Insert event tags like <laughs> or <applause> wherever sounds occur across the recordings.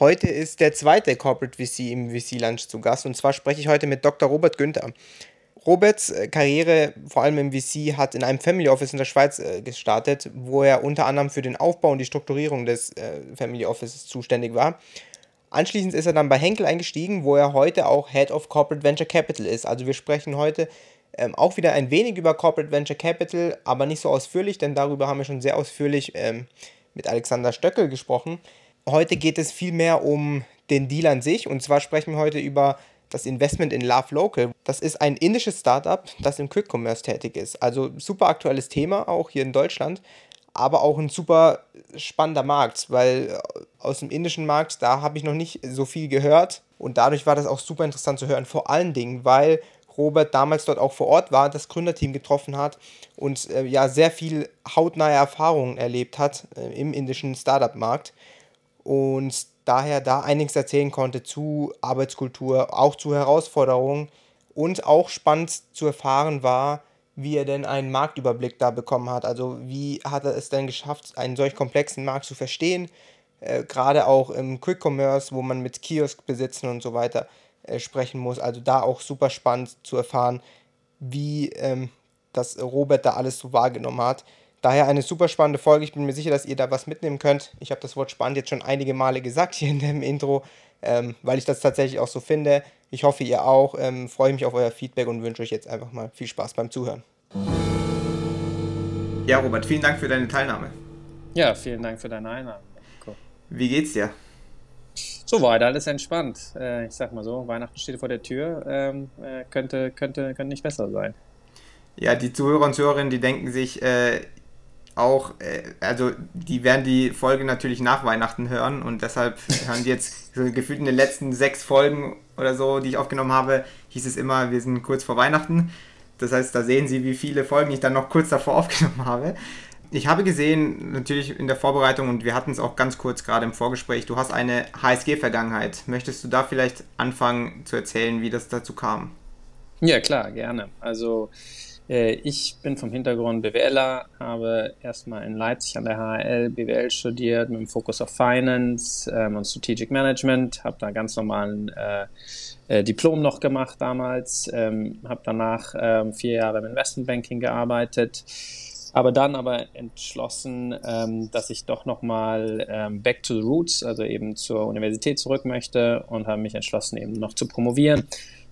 Heute ist der zweite Corporate VC im VC Lunch zu Gast und zwar spreche ich heute mit Dr. Robert Günther. Roberts äh, Karriere, vor allem im VC, hat in einem Family Office in der Schweiz äh, gestartet, wo er unter anderem für den Aufbau und die Strukturierung des äh, Family Offices zuständig war. Anschließend ist er dann bei Henkel eingestiegen, wo er heute auch Head of Corporate Venture Capital ist. Also wir sprechen heute ähm, auch wieder ein wenig über Corporate Venture Capital, aber nicht so ausführlich, denn darüber haben wir schon sehr ausführlich ähm, mit Alexander Stöckel gesprochen. Heute geht es vielmehr um den Deal an sich und zwar sprechen wir heute über das Investment in Love Local. Das ist ein indisches Startup, das im Quick Commerce tätig ist. Also super aktuelles Thema, auch hier in Deutschland, aber auch ein super spannender Markt, weil äh, aus dem indischen Markt, da habe ich noch nicht so viel gehört und dadurch war das auch super interessant zu hören. Vor allen Dingen, weil Robert damals dort auch vor Ort war, das Gründerteam getroffen hat und äh, ja sehr viel hautnahe Erfahrungen erlebt hat äh, im indischen Startup-Markt und daher da einiges erzählen konnte zu Arbeitskultur, auch zu Herausforderungen und auch spannend zu erfahren war, wie er denn einen Marktüberblick da bekommen hat. Also wie hat er es denn geschafft, einen solch komplexen Markt zu verstehen, äh, gerade auch im Quick Commerce, wo man mit Kioskbesitzen und so weiter äh, sprechen muss. Also da auch super spannend zu erfahren, wie ähm, das Robert da alles so wahrgenommen hat. Daher eine super spannende Folge. Ich bin mir sicher, dass ihr da was mitnehmen könnt. Ich habe das Wort spannend jetzt schon einige Male gesagt hier in dem Intro, ähm, weil ich das tatsächlich auch so finde. Ich hoffe, ihr auch. Ähm, freue mich auf euer Feedback und wünsche euch jetzt einfach mal viel Spaß beim Zuhören. Ja, Robert, vielen Dank für deine Teilnahme. Ja, vielen Dank für deine Einladung. Cool. Wie geht's dir? Soweit, alles entspannt. Äh, ich sag mal so, Weihnachten steht vor der Tür. Ähm, äh, könnte, könnte, könnte nicht besser sein. Ja, die Zuhörer und Zuhörerinnen, die denken sich, äh, auch, äh, also die werden die Folge natürlich nach Weihnachten hören und deshalb hören die jetzt <laughs> so gefühlt in den letzten sechs Folgen oder so, die ich aufgenommen habe, hieß es immer, wir sind kurz vor Weihnachten. Das heißt, da sehen Sie, wie viele Folgen ich dann noch kurz davor <laughs> aufgenommen habe. Ich habe gesehen, natürlich in der Vorbereitung, und wir hatten es auch ganz kurz gerade im Vorgespräch, du hast eine HSG-Vergangenheit. Möchtest du da vielleicht anfangen zu erzählen, wie das dazu kam? Ja, klar, gerne. Also ich bin vom Hintergrund BWLer, habe erstmal in Leipzig an der HL BWL studiert mit dem Fokus auf Finance ähm, und Strategic Management, habe da ganz normalen äh, äh, Diplom noch gemacht damals, ähm, habe danach ähm, vier Jahre im Investmentbanking gearbeitet, habe dann aber entschlossen, ähm, dass ich doch nochmal ähm, back to the roots, also eben zur Universität zurück möchte und habe mich entschlossen, eben noch zu promovieren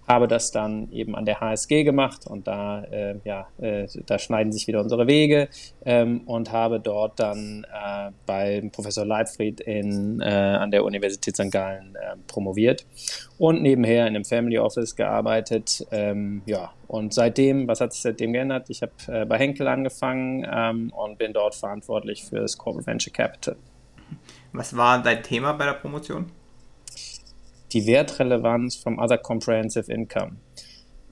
habe das dann eben an der HSG gemacht und da, äh, ja, äh, da schneiden sich wieder unsere Wege ähm, und habe dort dann äh, bei Professor Leitfried in, äh, an der Universität St. Gallen äh, promoviert und nebenher in einem Family Office gearbeitet. Ähm, ja, und seitdem, was hat sich seitdem geändert? Ich habe äh, bei Henkel angefangen ähm, und bin dort verantwortlich für das Corporate Venture Capital. Was war dein Thema bei der Promotion? Die Wertrelevanz vom Other Comprehensive Income.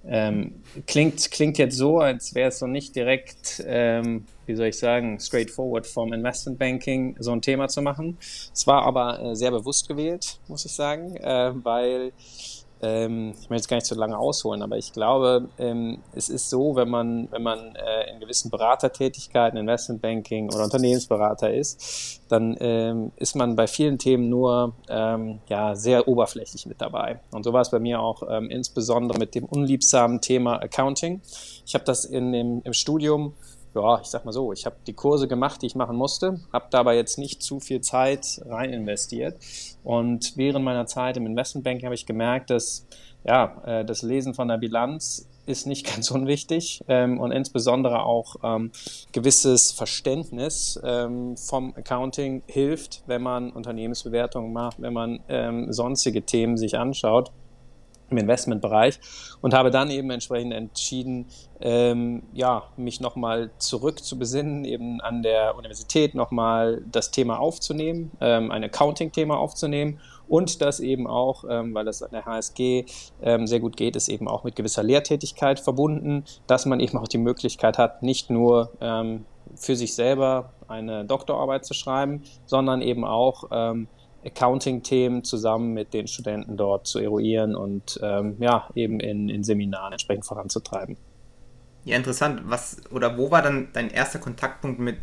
Ähm, klingt, klingt jetzt so, als wäre es so nicht direkt, ähm, wie soll ich sagen, straightforward vom Investment Banking so ein Thema zu machen. Es war aber äh, sehr bewusst gewählt, muss ich sagen, äh, weil ähm, ich möchte jetzt gar nicht so lange ausholen, aber ich glaube, ähm, es ist so, wenn man, wenn man äh, in gewissen Beratertätigkeiten, Investmentbanking oder Unternehmensberater ist, dann ähm, ist man bei vielen Themen nur ähm, ja, sehr oberflächlich mit dabei. Und so war es bei mir auch ähm, insbesondere mit dem unliebsamen Thema Accounting. Ich habe das in dem, im Studium ja, ich sag mal so, ich habe die Kurse gemacht, die ich machen musste, habe dabei jetzt nicht zu viel Zeit rein investiert. Und während meiner Zeit im Investmentbanking habe ich gemerkt, dass ja, äh, das Lesen von der Bilanz ist nicht <laughs> ganz unwichtig ähm, und insbesondere auch ähm, gewisses Verständnis ähm, vom Accounting hilft, wenn man Unternehmensbewertungen macht, wenn man ähm, sonstige Themen sich anschaut im Investmentbereich und habe dann eben entsprechend entschieden, ähm, ja, mich nochmal zurück zu besinnen, eben an der Universität nochmal das Thema aufzunehmen, ähm, ein Accounting-Thema aufzunehmen und das eben auch, ähm, weil das an der HSG ähm, sehr gut geht, ist eben auch mit gewisser Lehrtätigkeit verbunden, dass man eben auch die Möglichkeit hat, nicht nur ähm, für sich selber eine Doktorarbeit zu schreiben, sondern eben auch ähm, Accounting-Themen zusammen mit den Studenten dort zu eruieren und ähm, ja, eben in, in Seminaren entsprechend voranzutreiben. Ja, interessant. Was oder wo war dann dein erster Kontaktpunkt mit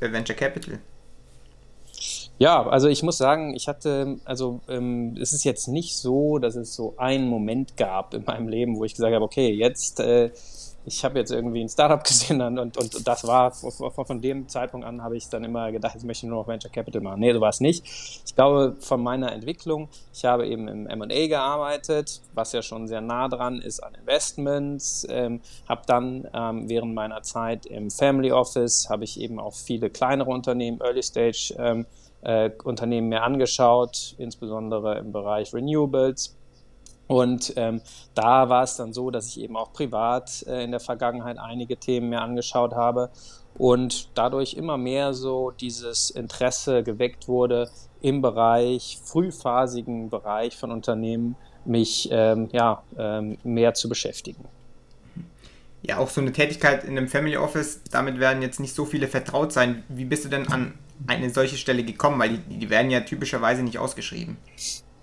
äh, Venture Capital? Ja, also ich muss sagen, ich hatte, also ähm, es ist jetzt nicht so, dass es so einen Moment gab in meinem Leben, wo ich gesagt habe, okay, jetzt äh, ich habe jetzt irgendwie ein Startup <laughs> gesehen und, und, und das war von, von dem Zeitpunkt an habe ich dann immer gedacht, jetzt möchte ich nur noch Venture Capital machen. Nee, so war es nicht. Ich glaube, von meiner Entwicklung, ich habe eben im M&A gearbeitet, was ja schon sehr nah dran ist an Investments, ähm, habe dann ähm, während meiner Zeit im Family Office, habe ich eben auch viele kleinere Unternehmen, Early Stage ähm, äh, Unternehmen mir angeschaut, insbesondere im Bereich Renewables und ähm, da war es dann so, dass ich eben auch privat äh, in der Vergangenheit einige Themen mir angeschaut habe und dadurch immer mehr so dieses Interesse geweckt wurde, im Bereich, frühphasigen Bereich von Unternehmen, mich ähm, ja, ähm, mehr zu beschäftigen. Ja, auch so eine Tätigkeit in einem Family Office, damit werden jetzt nicht so viele vertraut sein. Wie bist du denn an eine solche Stelle gekommen? Weil die, die werden ja typischerweise nicht ausgeschrieben.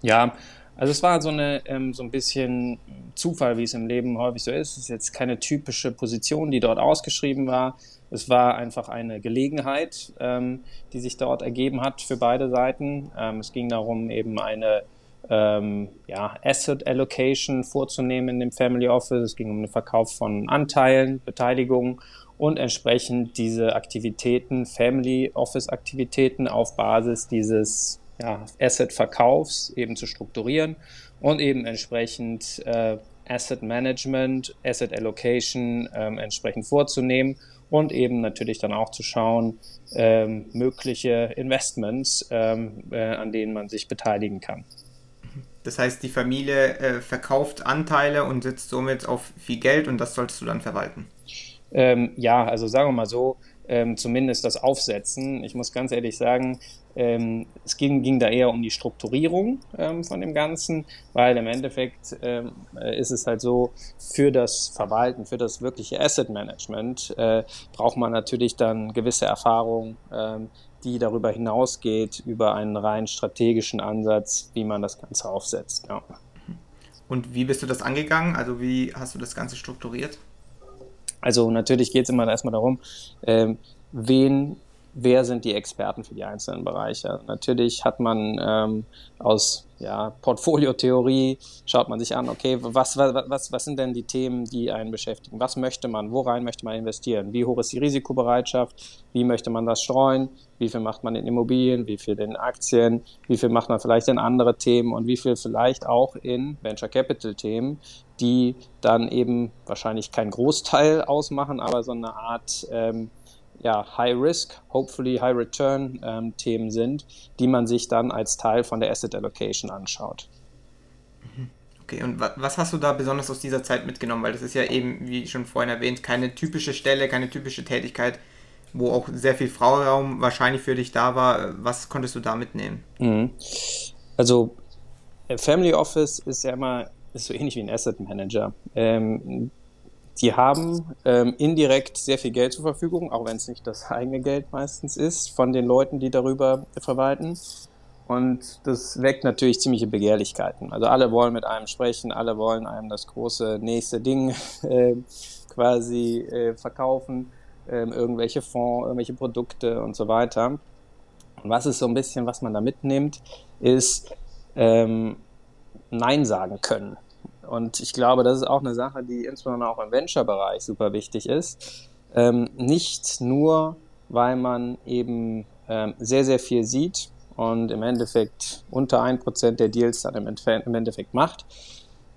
Ja, also es war so eine ähm, so ein bisschen Zufall, wie es im Leben häufig so ist. Es ist jetzt keine typische Position, die dort ausgeschrieben war. Es war einfach eine Gelegenheit, ähm, die sich dort ergeben hat für beide Seiten. Ähm, es ging darum, eben eine ähm, ja, Asset Allocation vorzunehmen in dem Family Office. Es ging um den Verkauf von Anteilen, Beteiligungen und entsprechend diese Aktivitäten, Family Office Aktivitäten auf Basis dieses ja, Asset-Verkaufs eben zu strukturieren und eben entsprechend äh, Asset Management, Asset Allocation ähm, entsprechend vorzunehmen und eben natürlich dann auch zu schauen, ähm, mögliche Investments, ähm, äh, an denen man sich beteiligen kann. Das heißt, die Familie äh, verkauft Anteile und sitzt somit auf viel Geld und das solltest du dann verwalten. Ähm, ja, also sagen wir mal so, ähm, zumindest das Aufsetzen. Ich muss ganz ehrlich sagen, ähm, es ging, ging da eher um die Strukturierung ähm, von dem Ganzen, weil im Endeffekt ähm, äh, ist es halt so, für das Verwalten, für das wirkliche Asset Management äh, braucht man natürlich dann gewisse Erfahrung, ähm, die darüber hinausgeht, über einen rein strategischen Ansatz, wie man das Ganze aufsetzt. Ja. Und wie bist du das angegangen? Also wie hast du das Ganze strukturiert? Also natürlich geht es immer erstmal darum, ähm, wen, wer sind die Experten für die einzelnen Bereiche. Natürlich hat man ähm, aus ja, Portfoliotheorie, schaut man sich an, okay, was, was, was sind denn die Themen, die einen beschäftigen? Was möchte man? Worein möchte man investieren? Wie hoch ist die Risikobereitschaft? Wie möchte man das streuen? Wie viel macht man in Immobilien? Wie viel in Aktien? Wie viel macht man vielleicht in andere Themen? Und wie viel vielleicht auch in Venture Capital Themen, die dann eben wahrscheinlich keinen Großteil ausmachen, aber so eine Art ähm, ja, High Risk, hopefully High Return ähm, Themen sind, die man sich dann als Teil von der Asset Allocation anschaut. Mhm. Okay, und was hast du da besonders aus dieser Zeit mitgenommen? Weil das ist ja eben, wie schon vorhin erwähnt, keine typische Stelle, keine typische Tätigkeit, wo auch sehr viel Freiraum wahrscheinlich für dich da war. Was konntest du da mitnehmen? Mhm. Also Family Office ist ja immer ist so ähnlich wie ein Asset Manager. Ähm, die haben ähm, indirekt sehr viel Geld zur Verfügung, auch wenn es nicht das eigene Geld meistens ist, von den Leuten, die darüber verwalten. Und das weckt natürlich ziemliche Begehrlichkeiten. Also alle wollen mit einem sprechen, alle wollen einem das große nächste Ding <laughs> äh, quasi äh, verkaufen, äh, irgendwelche Fonds, irgendwelche Produkte und so weiter. Und was ist so ein bisschen, was man da mitnimmt, ist ähm, Nein sagen können. Und ich glaube, das ist auch eine Sache, die insbesondere auch im Venture-Bereich super wichtig ist. Ähm, nicht nur, weil man eben ähm, sehr, sehr viel sieht und im Endeffekt unter 1% der Deals dann im, Endeffekt macht,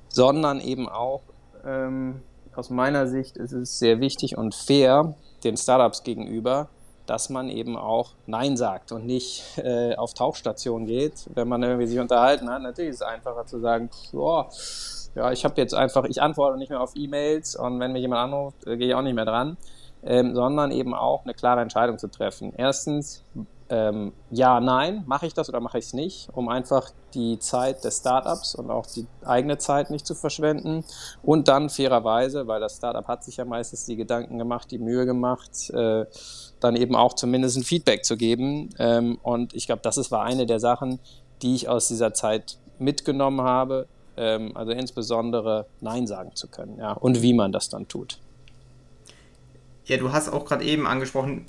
sondern eben auch, ähm, aus meiner Sicht ist es sehr wichtig und fair den Startups gegenüber, dass man eben auch Nein sagt und nicht äh, auf Tauchstation geht, wenn man irgendwie sich unterhalten hat. Natürlich ist es einfacher zu sagen, boah, ja, ich habe jetzt einfach, ich antworte nicht mehr auf E-Mails und wenn mich jemand anruft, äh, gehe ich auch nicht mehr dran, ähm, sondern eben auch eine klare Entscheidung zu treffen. Erstens, ähm, ja, nein, mache ich das oder mache ich es nicht, um einfach die Zeit des Startups und auch die eigene Zeit nicht zu verschwenden. Und dann fairerweise, weil das Startup hat sich ja meistens die Gedanken gemacht, die Mühe gemacht, äh, dann eben auch zumindest ein Feedback zu geben. Ähm, und ich glaube, das ist, war eine der Sachen, die ich aus dieser Zeit mitgenommen habe, ähm, also insbesondere Nein sagen zu können, ja, und wie man das dann tut. Ja, du hast auch gerade eben angesprochen,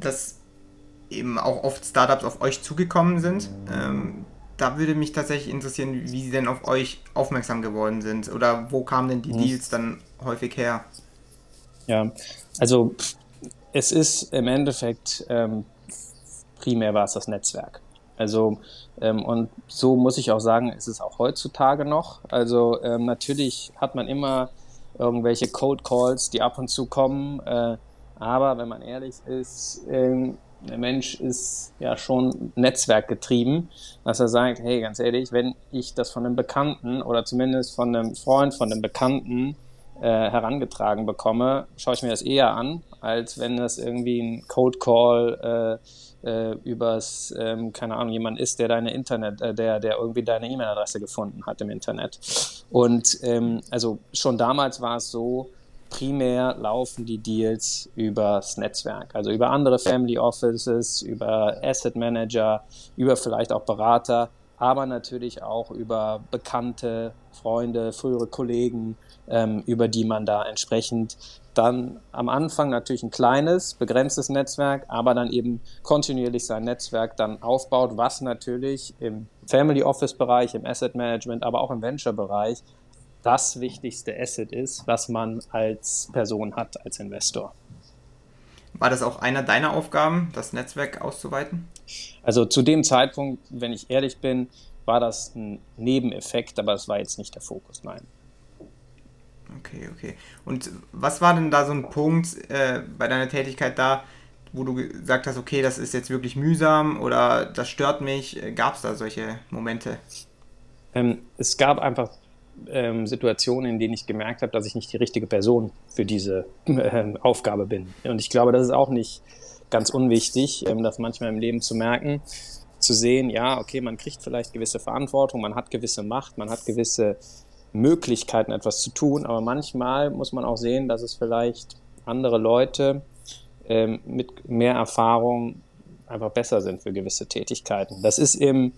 dass eben auch oft Startups auf euch zugekommen sind. Ähm, da würde mich tatsächlich interessieren, wie sie denn auf euch aufmerksam geworden sind oder wo kamen denn die mhm. Deals dann häufig her? Ja, also es ist im Endeffekt ähm, primär war es das Netzwerk. Also ähm, und so muss ich auch sagen, ist es auch heutzutage noch. Also ähm, natürlich hat man immer irgendwelche Code Calls, die ab und zu kommen. Äh, aber wenn man ehrlich ist, ähm, der Mensch ist ja schon netzwerkgetrieben, dass er sagt, hey, ganz ehrlich, wenn ich das von einem Bekannten oder zumindest von einem Freund von einem Bekannten äh, herangetragen bekomme, schaue ich mir das eher an, als wenn das irgendwie ein Code Call äh, äh, übers, ähm, keine Ahnung, jemand ist, der deine Internet, äh, der, der irgendwie deine E-Mail-Adresse gefunden hat im Internet. Und ähm, also schon damals war es so, primär laufen die Deals übers Netzwerk, also über andere Family Offices, über Asset Manager, über vielleicht auch Berater, aber natürlich auch über bekannte Freunde, frühere Kollegen, ähm, über die man da entsprechend dann am Anfang natürlich ein kleines, begrenztes Netzwerk, aber dann eben kontinuierlich sein Netzwerk dann aufbaut, was natürlich im Family Office Bereich, im Asset Management, aber auch im Venture Bereich das wichtigste Asset ist, was man als Person hat, als Investor. War das auch einer deiner Aufgaben, das Netzwerk auszuweiten? Also zu dem Zeitpunkt, wenn ich ehrlich bin, war das ein Nebeneffekt, aber es war jetzt nicht der Fokus, nein. Okay, okay. Und was war denn da so ein Punkt äh, bei deiner Tätigkeit da, wo du gesagt hast, okay, das ist jetzt wirklich mühsam oder das stört mich? Gab es da solche Momente? Ähm, es gab einfach ähm, Situationen, in denen ich gemerkt habe, dass ich nicht die richtige Person für diese äh, Aufgabe bin. Und ich glaube, das ist auch nicht ganz unwichtig, ähm, das manchmal im Leben zu merken, zu sehen, ja, okay, man kriegt vielleicht gewisse Verantwortung, man hat gewisse Macht, man hat gewisse Möglichkeiten, etwas zu tun, aber manchmal muss man auch sehen, dass es vielleicht andere Leute ähm, mit mehr Erfahrung einfach besser sind für gewisse Tätigkeiten. Das ist im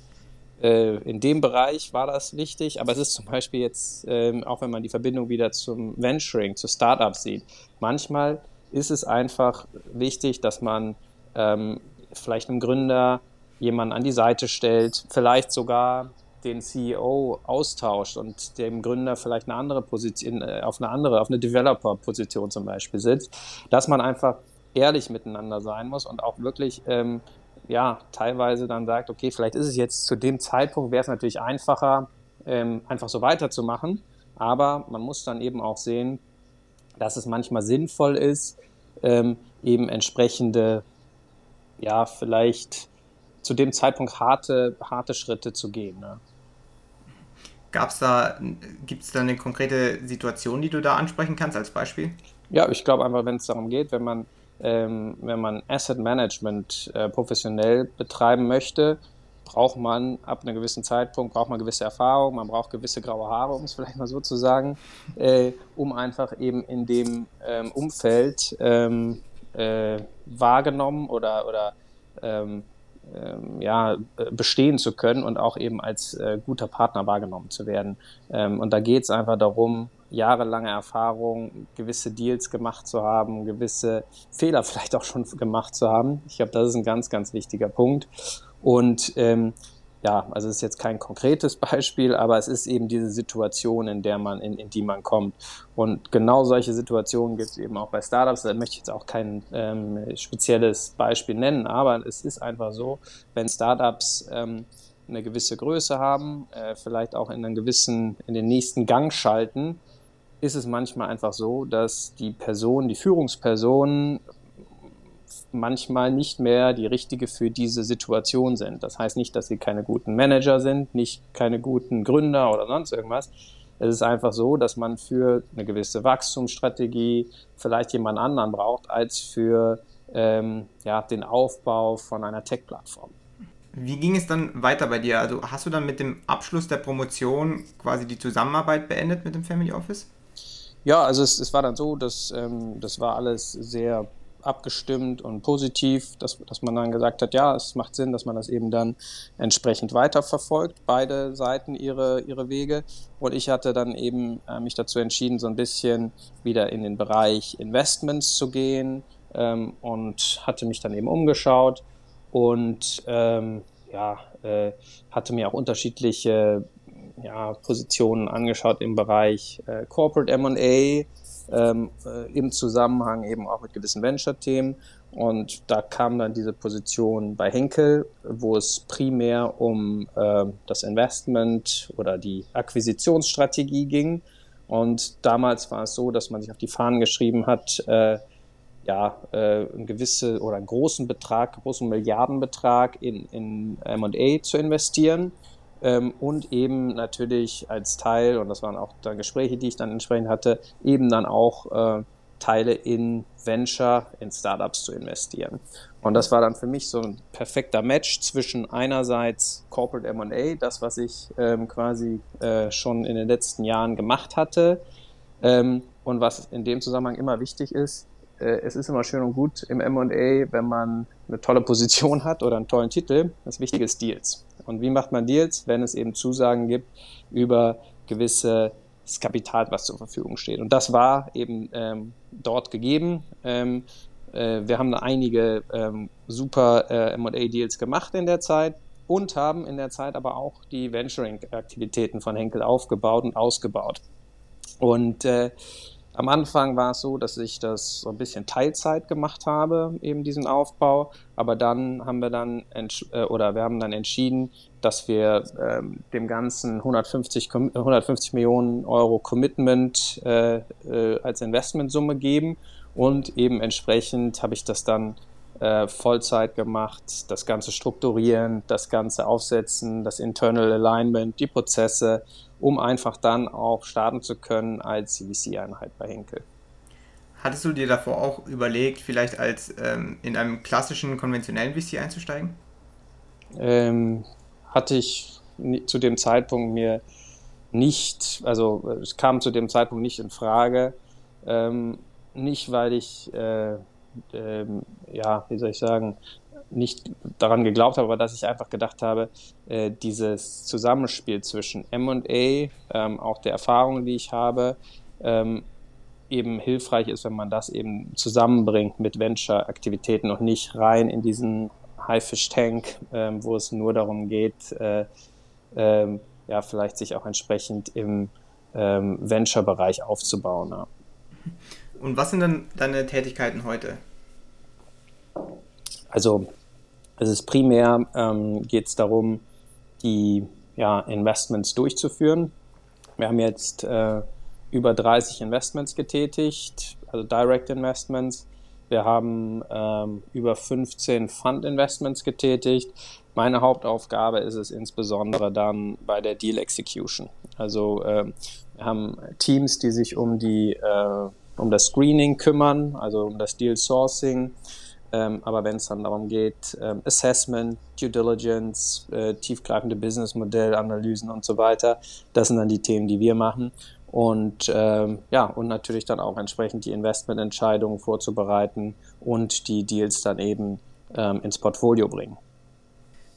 äh, in dem Bereich war das wichtig, aber es ist zum Beispiel jetzt, ähm, auch wenn man die Verbindung wieder zum Venturing, zu Startups sieht, manchmal ist es einfach wichtig, dass man ähm, vielleicht einem Gründer jemanden an die Seite stellt, vielleicht sogar den CEO austauscht und dem Gründer vielleicht eine andere Position, äh, auf eine andere, auf eine Developer-Position zum Beispiel sitzt, dass man einfach ehrlich miteinander sein muss und auch wirklich ähm, ja, teilweise dann sagt, okay, vielleicht ist es jetzt zu dem Zeitpunkt, wäre es natürlich einfacher, ähm, einfach so weiterzumachen. Aber man muss dann eben auch sehen, dass es manchmal sinnvoll ist, ähm, eben entsprechende, ja, vielleicht zu dem Zeitpunkt harte, harte Schritte zu gehen. Ne? Gab's da, gibt es da eine konkrete Situation, die du da ansprechen kannst als Beispiel? Ja, ich glaube einfach, wenn es darum geht, wenn man ähm, wenn man Asset Management äh, professionell betreiben möchte, braucht man ab einem gewissen Zeitpunkt, braucht man gewisse Erfahrung, man braucht gewisse graue Haare, um es <laughs> vielleicht mal so zu sagen, äh, um einfach eben in dem ähm, Umfeld ähm, äh, wahrgenommen oder, oder ähm, ja, bestehen zu können und auch eben als äh, guter Partner wahrgenommen zu werden. Ähm, und da geht es einfach darum, jahrelange Erfahrung, gewisse Deals gemacht zu haben, gewisse Fehler vielleicht auch schon gemacht zu haben. Ich glaube, das ist ein ganz, ganz wichtiger Punkt. Und ähm, ja, also es ist jetzt kein konkretes <laughs> Beispiel, aber es ist eben diese Situation, in der man, in, in die man kommt. Und genau solche Situationen gibt es eben auch bei Startups. Da möchte ich jetzt auch kein ähm, spezielles Beispiel nennen, aber es ist einfach so, wenn Startups ähm, eine gewisse Größe haben, äh, vielleicht auch in einen gewissen, in den nächsten Gang schalten, ist es manchmal einfach so, dass die Person, die Führungsperson manchmal nicht mehr die richtige für diese Situation sind. Das heißt nicht, dass sie keine guten Manager sind, nicht keine guten Gründer oder sonst irgendwas. Es ist einfach so, dass man für eine gewisse Wachstumsstrategie vielleicht jemand anderen braucht, als für ähm, ja, den Aufbau von einer Tech-Plattform. Wie ging es dann weiter bei dir? Also hast du dann mit dem Abschluss der Promotion quasi die Zusammenarbeit beendet mit dem Family Office? Ja, also es, es war dann so, dass ähm, das war alles sehr abgestimmt und positiv, dass, dass man dann gesagt hat, ja, es macht Sinn, dass man das eben dann entsprechend weiterverfolgt, beide Seiten ihre, ihre Wege. Und ich hatte dann eben äh, mich dazu entschieden, so ein bisschen wieder in den Bereich Investments zu gehen ähm, und hatte mich dann eben umgeschaut und ähm, ja, äh, hatte mir auch unterschiedliche ja, Positionen angeschaut im Bereich äh, Corporate M&A, ähm, äh, im Zusammenhang eben auch mit gewissen Venture-Themen. Und da kam dann diese Position bei Henkel, wo es primär um äh, das Investment oder die Akquisitionsstrategie ging. Und damals war es so, dass man sich auf die Fahnen geschrieben hat, äh, ja, äh, einen gewissen oder einen großen Betrag, großen Milliardenbetrag in, in M&A zu investieren ähm, und eben natürlich als Teil, und das waren auch dann Gespräche, die ich dann entsprechend hatte, eben dann auch äh, Teile in Venture, in Startups zu investieren. Und das war dann für mich so ein perfekter Match zwischen einerseits Corporate M&A, das, was ich ähm, quasi äh, schon in den letzten Jahren gemacht hatte, ähm, und was in dem Zusammenhang immer wichtig ist, äh, es ist immer schön und gut im M&A, wenn man eine tolle Position hat oder einen tollen Titel. Das Wichtige ist Deals. Und wie macht man Deals, wenn es eben Zusagen gibt über gewisses Kapital, was zur Verfügung steht. Und das war eben ähm, dort gegeben. Ähm, äh, wir haben einige ähm, super äh, M&A-Deals gemacht in der Zeit und haben in der Zeit aber auch die Venturing-Aktivitäten von Henkel aufgebaut und ausgebaut. Und äh, am Anfang war es so, dass ich das so ein bisschen Teilzeit gemacht habe, eben diesen Aufbau. Aber dann haben wir dann äh, oder wir haben dann entschieden, dass wir ähm, dem Ganzen 150, 150 Millionen Euro Commitment äh, äh, als Investmentsumme geben und eben entsprechend habe ich das dann äh, Vollzeit gemacht, das Ganze strukturieren, das Ganze aufsetzen, das Internal Alignment, die Prozesse um einfach dann auch starten zu können als CVC-Einheit bei Henkel. Hattest du dir davor auch überlegt, vielleicht als ähm, in einem klassischen konventionellen VC einzusteigen? Ähm, hatte ich zu dem Zeitpunkt mir nicht, also es kam zu dem Zeitpunkt nicht in Frage. Ähm, nicht, weil ich, äh, äh, ja, wie soll ich sagen, nicht daran geglaubt habe, aber dass ich einfach gedacht habe, äh, dieses Zusammenspiel zwischen MA, ähm, auch der Erfahrung, die ich habe, ähm, eben hilfreich ist, wenn man das eben zusammenbringt mit Venture-Aktivitäten und nicht rein in diesen Haifisch-Tank, ähm, wo es nur darum geht, äh, äh, ja, vielleicht sich auch entsprechend im ähm, Venture-Bereich aufzubauen. Ja. Und was sind dann deine Tätigkeiten heute? Also es ist primär ähm, geht es darum, die ja, Investments durchzuführen. Wir haben jetzt äh, über 30 Investments getätigt, also Direct Investments. Wir haben ähm, über 15 Fund Investments getätigt. Meine Hauptaufgabe ist es insbesondere dann bei der Deal Execution. Also äh, wir haben Teams, die sich um die äh, um das Screening kümmern, also um das Deal Sourcing. Ähm, aber wenn es dann darum geht, ähm, Assessment, Due Diligence, äh, tiefgreifende Businessmodellanalysen und so weiter, das sind dann die Themen, die wir machen. Und ähm, ja, und natürlich dann auch entsprechend die Investmententscheidungen vorzubereiten und die Deals dann eben ähm, ins Portfolio bringen.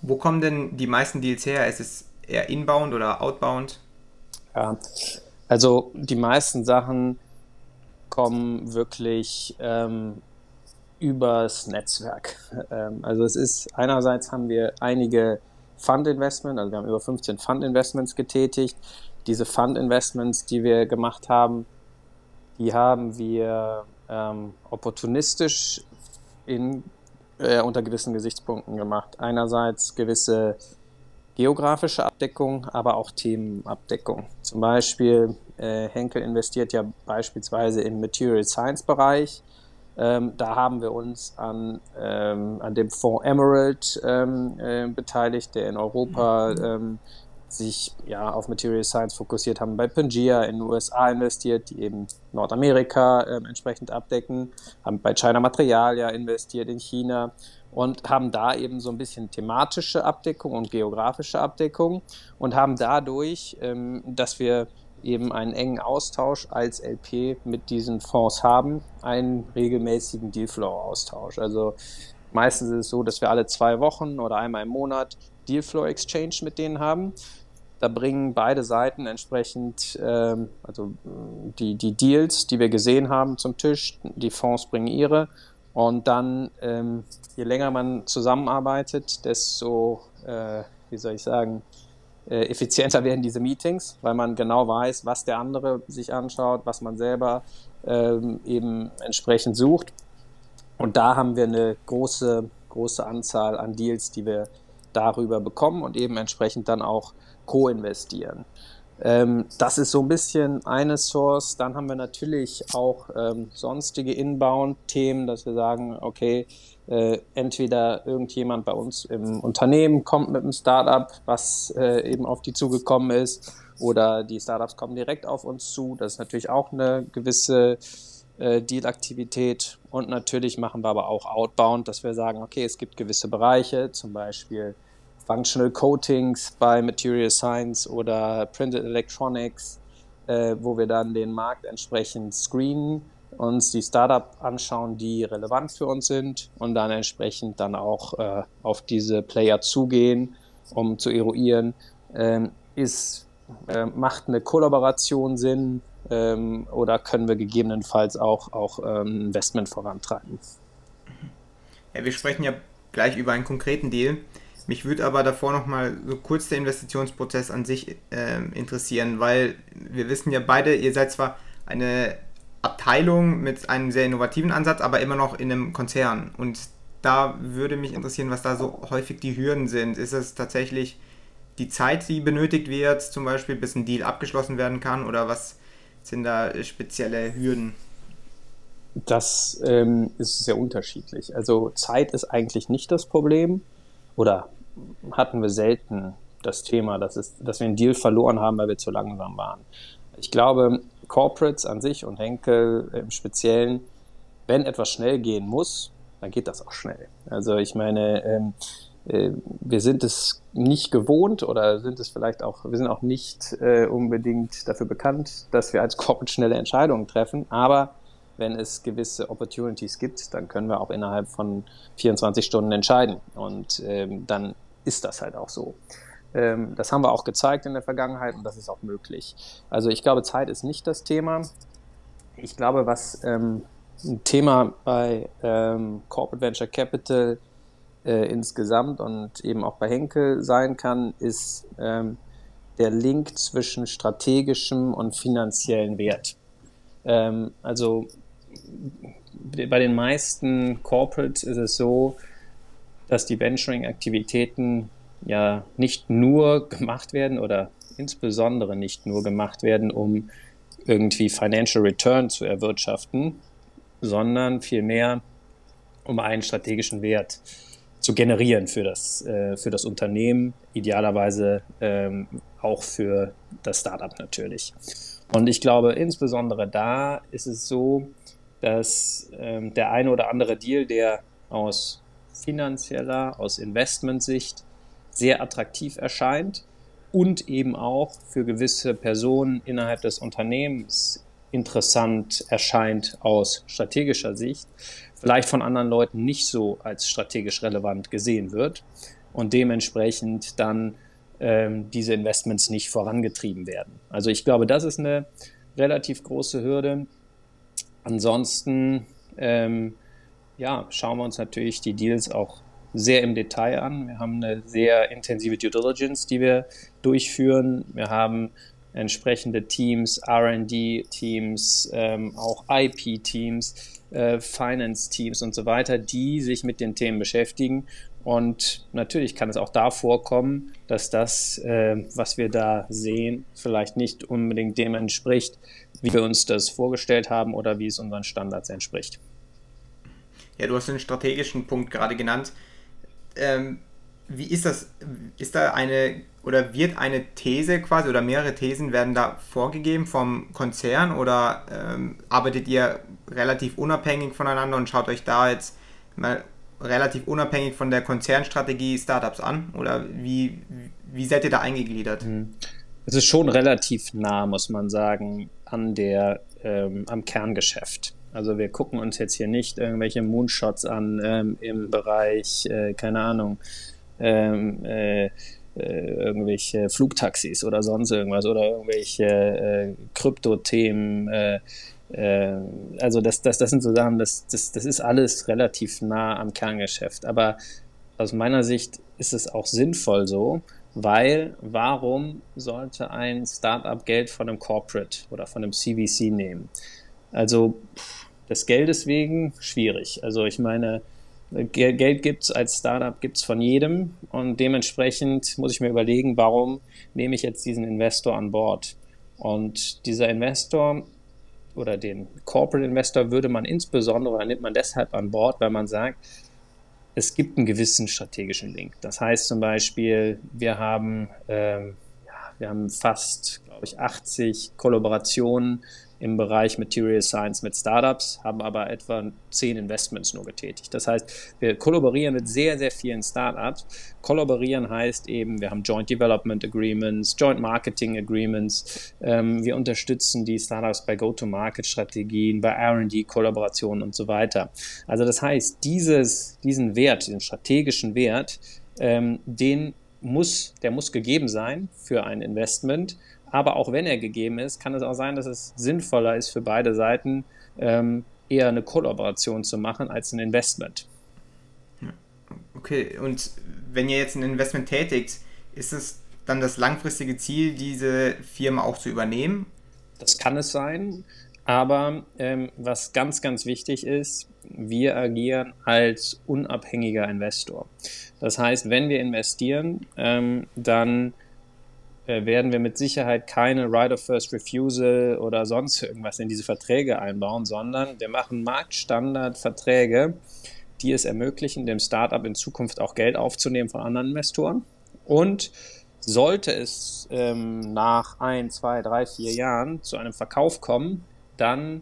Wo kommen denn die meisten Deals her? Ist es eher inbound oder outbound? Ja, also die meisten Sachen kommen wirklich ähm, übers Netzwerk. <laughs> Ähm, also es ist, einerseits haben wir einige Fund-Investment, also wir haben über 15 Fund-Investments getätigt. Diese Fund-Investments, die wir gemacht haben, die haben wir ähm, opportunistisch in, äh, unter gewissen Gesichtspunkten gemacht. Einerseits gewisse geografische Abdeckung, aber auch Themenabdeckung. Zum Beispiel äh, Henkel investiert ja beispielsweise im Material Science Bereich. Ähm, da haben wir uns an, ähm, an dem Fonds Emerald ähm, äh, beteiligt, der in Europa ähm, sich ja auf Material Science fokussiert haben, bei Pangea in den USA investiert, die eben Nordamerika äh, entsprechend abdecken, haben bei China Materialia investiert in China und haben da eben so ein bisschen thematische Abdeckung und geografische Abdeckung und haben dadurch, ähm, dass wir eben einen engen Austausch als LP mit diesen Fonds haben, einen regelmäßigen Dealflow-Austausch. Also meistens ist es so, dass wir alle zwei Wochen oder einmal im Monat Dealflow-Exchange mit denen haben. Da bringen beide Seiten entsprechend ähm, also die, die Deals, die wir gesehen haben, zum Tisch. Die Fonds bringen ihre Und dann, ähm, je länger man zusammenarbeitet, desto, äh, wie soll ich sagen, äh, effizienter werden diese Meetings, weil man genau weiß, was der andere sich anschaut, was man selber ähm, eben entsprechend sucht. Und da haben wir eine große, große Anzahl an Deals, die wir darüber bekommen und eben entsprechend dann auch co-investieren. Ähm, das ist so ein bisschen eine Source. Dann haben wir natürlich auch ähm, sonstige Inbound-Themen, dass wir sagen, okay, äh, entweder irgendjemand bei uns im Unternehmen kommt mit einem Startup, was äh, eben auf die zugekommen ist, oder die Startups kommen direkt auf uns zu. Das ist natürlich auch eine gewisse äh, Deal-Aktivität. Und natürlich machen wir aber auch Outbound, dass wir sagen, okay, es gibt gewisse Bereiche, zum Beispiel Functional Coatings bei Material Science oder Printed Electronics, äh, wo wir dann den Markt entsprechend screenen, uns die Startup anschauen, die relevant für uns sind und dann entsprechend dann auch äh, auf diese Player zugehen, um zu eruieren, ähm, ist, äh, macht eine Kollaboration Sinn ähm, oder können wir gegebenenfalls auch, auch ähm, Investment vorantreiben. Ja, wir sprechen ja gleich über einen konkreten Deal. Mich würde aber davor nochmal so kurz der Investitionsprozess an sich äh, interessieren, weil wir wissen ja beide, ihr seid zwar eine Abteilung mit einem sehr innovativen Ansatz, aber immer noch in einem Konzern. Und da würde mich interessieren, was da so häufig die Hürden sind. Ist es tatsächlich die Zeit, die benötigt wird, zum Beispiel, bis ein Deal abgeschlossen werden kann, oder was sind da spezielle Hürden? Das ähm, ist sehr unterschiedlich. Also Zeit ist eigentlich nicht das Problem oder hatten wir selten das Thema, dass, es, dass wir einen Deal verloren haben, weil wir zu langsam waren. Ich glaube, Corporates an sich und Henkel im Speziellen, wenn etwas schnell gehen muss, dann geht das auch schnell. Also ich meine, ähm, äh, wir sind es nicht gewohnt oder sind es vielleicht auch, wir sind auch nicht äh, unbedingt dafür bekannt, dass wir als Corporate schnelle Entscheidungen treffen, aber wenn es gewisse Opportunities gibt, dann können wir auch innerhalb von 24 Stunden entscheiden. Und ähm, dann ist das halt auch so. Ähm, das haben wir auch gezeigt in der Vergangenheit und das ist auch möglich. Also ich glaube, Zeit ist nicht das Thema. Ich glaube, was ähm, ein Thema bei ähm, Corporate Venture Capital äh, insgesamt und eben auch bei Henkel sein kann, ist ähm, der Link zwischen strategischem und finanziellen Wert. Ähm, also bei den meisten Corporates ist es so, dass die Venturing-Aktivitäten ja nicht nur gemacht werden oder insbesondere nicht nur gemacht werden, um irgendwie Financial Return zu erwirtschaften, sondern vielmehr um einen strategischen Wert zu generieren für das, äh, für das Unternehmen, idealerweise ähm, auch für das Startup natürlich. Und ich glaube, insbesondere da ist es so, dass ähm, der eine oder andere Deal, der aus finanzieller, aus Investmentsicht sehr attraktiv erscheint und eben auch für gewisse Personen innerhalb des Unternehmens interessant erscheint aus strategischer Sicht, vielleicht von anderen Leuten nicht so als strategisch relevant gesehen wird und dementsprechend dann ähm, diese Investments nicht vorangetrieben werden. Also ich glaube, das ist eine relativ große Hürde. Ansonsten ähm, ja, schauen wir uns natürlich die Deals auch sehr im Detail an. Wir haben eine sehr intensive Due Diligence, die wir durchführen. Wir haben entsprechende Teams, RD-Teams, ähm, auch IP-Teams, äh, Finance-Teams und so weiter, die sich mit den Themen beschäftigen. Und natürlich kann es auch da vorkommen, dass das, äh, was wir da sehen, vielleicht nicht unbedingt dem entspricht, wie wir uns das vorgestellt haben oder wie es unseren Standards entspricht. Ja, du hast den strategischen Punkt gerade genannt. Ähm, wie ist das? Ist da eine oder wird eine These quasi oder mehrere Thesen werden da vorgegeben vom Konzern oder ähm, arbeitet ihr relativ unabhängig voneinander und schaut euch da jetzt mal relativ unabhängig von der Konzernstrategie Startups an? Oder wie, wie seid ihr da eingegliedert? Mhm. Es ist schon relativ nah, muss man sagen, an der, ähm, am Kerngeschäft. Also wir gucken uns jetzt hier nicht irgendwelche Moonshots an ähm, im Bereich, äh, keine Ahnung, ähm, äh, äh, irgendwelche Flugtaxis oder sonst irgendwas oder irgendwelche äh, Krypto-Themen, äh, also das, das, das sind so Sachen, das, das, das ist alles relativ nah am Kerngeschäft. Aber aus meiner Sicht ist es auch sinnvoll so, weil warum sollte ein Startup Geld von einem Corporate oder von einem CVC nehmen? Also des Geldes wegen schwierig. Also ich meine, Geld gibt es als Startup gibt es von jedem und dementsprechend muss ich mir überlegen, warum nehme ich jetzt diesen Investor an Bord? Und dieser Investor oder den Corporate Investor würde man insbesondere oder nimmt man deshalb an Bord, weil man sagt, es gibt einen gewissen strategischen Link. Das heißt zum Beispiel, wir haben, ähm, wir haben fast, glaube ich, 80 Kollaborationen im Bereich Material Science mit Startups, haben aber etwa zehn Investments nur getätigt. Das heißt, wir kollaborieren mit sehr, sehr vielen Startups. Kollaborieren heißt eben, wir haben Joint Development Agreements, Joint Marketing Agreements. Ähm, wir unterstützen die Startups bei Go-to-Market-Strategien, bei RD-Kollaborationen und so weiter. Also das heißt, dieses, diesen Wert, diesen strategischen Wert, ähm, den muss, der muss gegeben sein für ein Investment aber auch wenn er gegeben ist, kann es auch sein, dass es sinnvoller ist für beide Seiten, ähm, eher eine Kollaboration zu machen als ein Investment. Okay, und wenn ihr jetzt ein Investment tätigt, ist es dann das langfristige Ziel, diese Firma auch zu übernehmen? Das kann es sein, aber ähm, was ganz, ganz wichtig ist, wir agieren als unabhängiger Investor. Das heißt, wenn wir investieren, ähm, dann werden wir mit Sicherheit keine Right of First Refusal oder sonst irgendwas in diese Verträge einbauen, sondern wir machen Marktstandardverträge, die es ermöglichen, dem Startup in Zukunft auch Geld aufzunehmen von anderen Investoren. Und sollte es ähm, nach ein, zwei, drei, vier Jahren zu einem Verkauf kommen, dann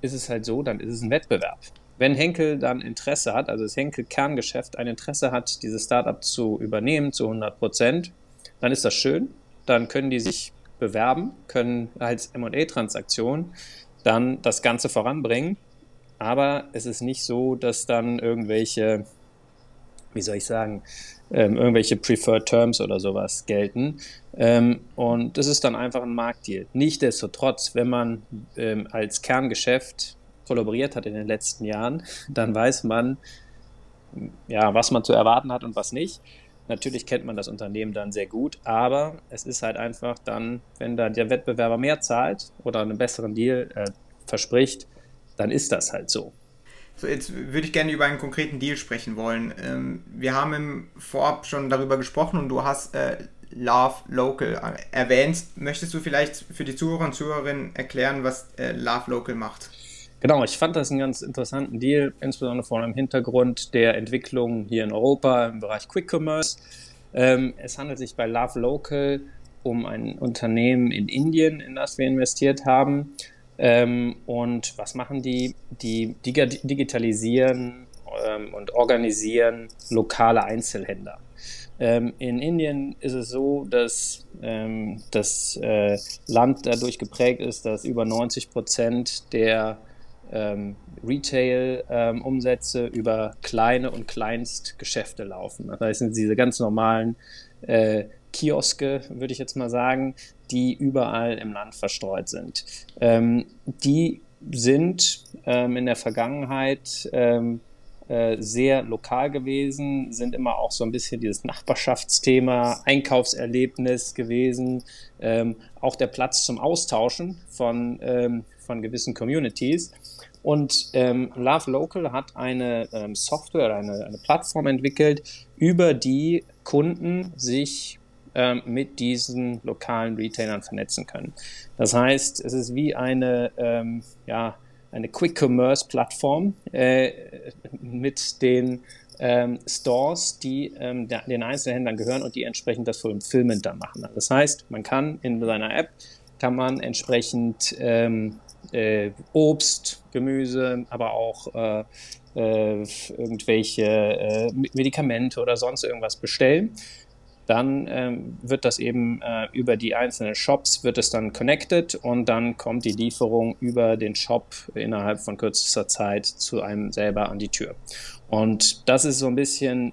ist es halt so, dann ist es ein Wettbewerb. Wenn Henkel dann Interesse hat, also das Henkel Kerngeschäft ein Interesse hat, dieses Startup zu übernehmen zu 100 Prozent, dann ist das schön. Dann können die sich bewerben, können als MA-Transaktion dann das Ganze voranbringen. Aber es ist nicht so, dass dann irgendwelche, wie soll ich sagen, ähm, irgendwelche Preferred Terms oder sowas gelten. Ähm, und das ist dann einfach ein Marktdeal. Nichtsdestotrotz, wenn man ähm, als Kerngeschäft kollaboriert hat in den letzten Jahren, dann weiß man, ja, was man zu erwarten hat und was nicht. Natürlich kennt man das Unternehmen dann sehr gut, aber es ist halt einfach dann, wenn da der Wettbewerber mehr zahlt oder einen besseren Deal äh, verspricht, dann ist das halt so. So, jetzt würde ich gerne über einen konkreten Deal sprechen wollen. Ähm, wir haben im Vorab schon darüber gesprochen und du hast äh, Love Local erwähnt. Möchtest du vielleicht für die Zuhörer und Zuhörerinnen erklären, was äh, Love Local macht? Genau, ich fand das einen ganz interessanten Deal, insbesondere vor dem Hintergrund der Entwicklung hier in Europa im Bereich Quick Commerce. Ähm, es handelt sich bei Love Local um ein Unternehmen in Indien, in das wir investiert haben. Ähm, und was machen die? Die digitalisieren ähm, und organisieren lokale Einzelhändler. Ähm, in Indien ist es so, dass ähm, das äh, Land dadurch geprägt ist, dass über 90 Prozent der ähm, Retail-Umsätze ähm, über kleine und Kleinstgeschäfte laufen. Das heißt, sind diese ganz normalen äh, Kioske, würde ich jetzt mal sagen, die überall im Land verstreut sind. Ähm, die sind ähm, in der Vergangenheit ähm, äh, sehr lokal gewesen, sind immer auch so ein bisschen dieses Nachbarschaftsthema, Einkaufserlebnis gewesen, ähm, auch der Platz zum Austauschen von, ähm, von gewissen Communities. Und ähm, Love Local hat eine ähm, Software, eine, eine Plattform entwickelt, über die Kunden sich ähm, mit diesen lokalen Retailern vernetzen können. Das heißt, es ist wie eine, ähm, ja, eine Quick Commerce Plattform äh, mit den ähm, Stores, die ähm, der, den Einzelhändlern gehören und die entsprechend das Fulfillment dann machen. Das heißt, man kann in seiner App kann man entsprechend ähm, äh, Obst, Gemüse, aber auch äh, äh, irgendwelche äh, Medikamente oder sonst irgendwas bestellen. Dann ähm, wird das eben äh, über die einzelnen Shops wird es dann connected und dann kommt die Lieferung über den Shop innerhalb von kürzester Zeit zu einem selber an die Tür. Und das ist so ein bisschen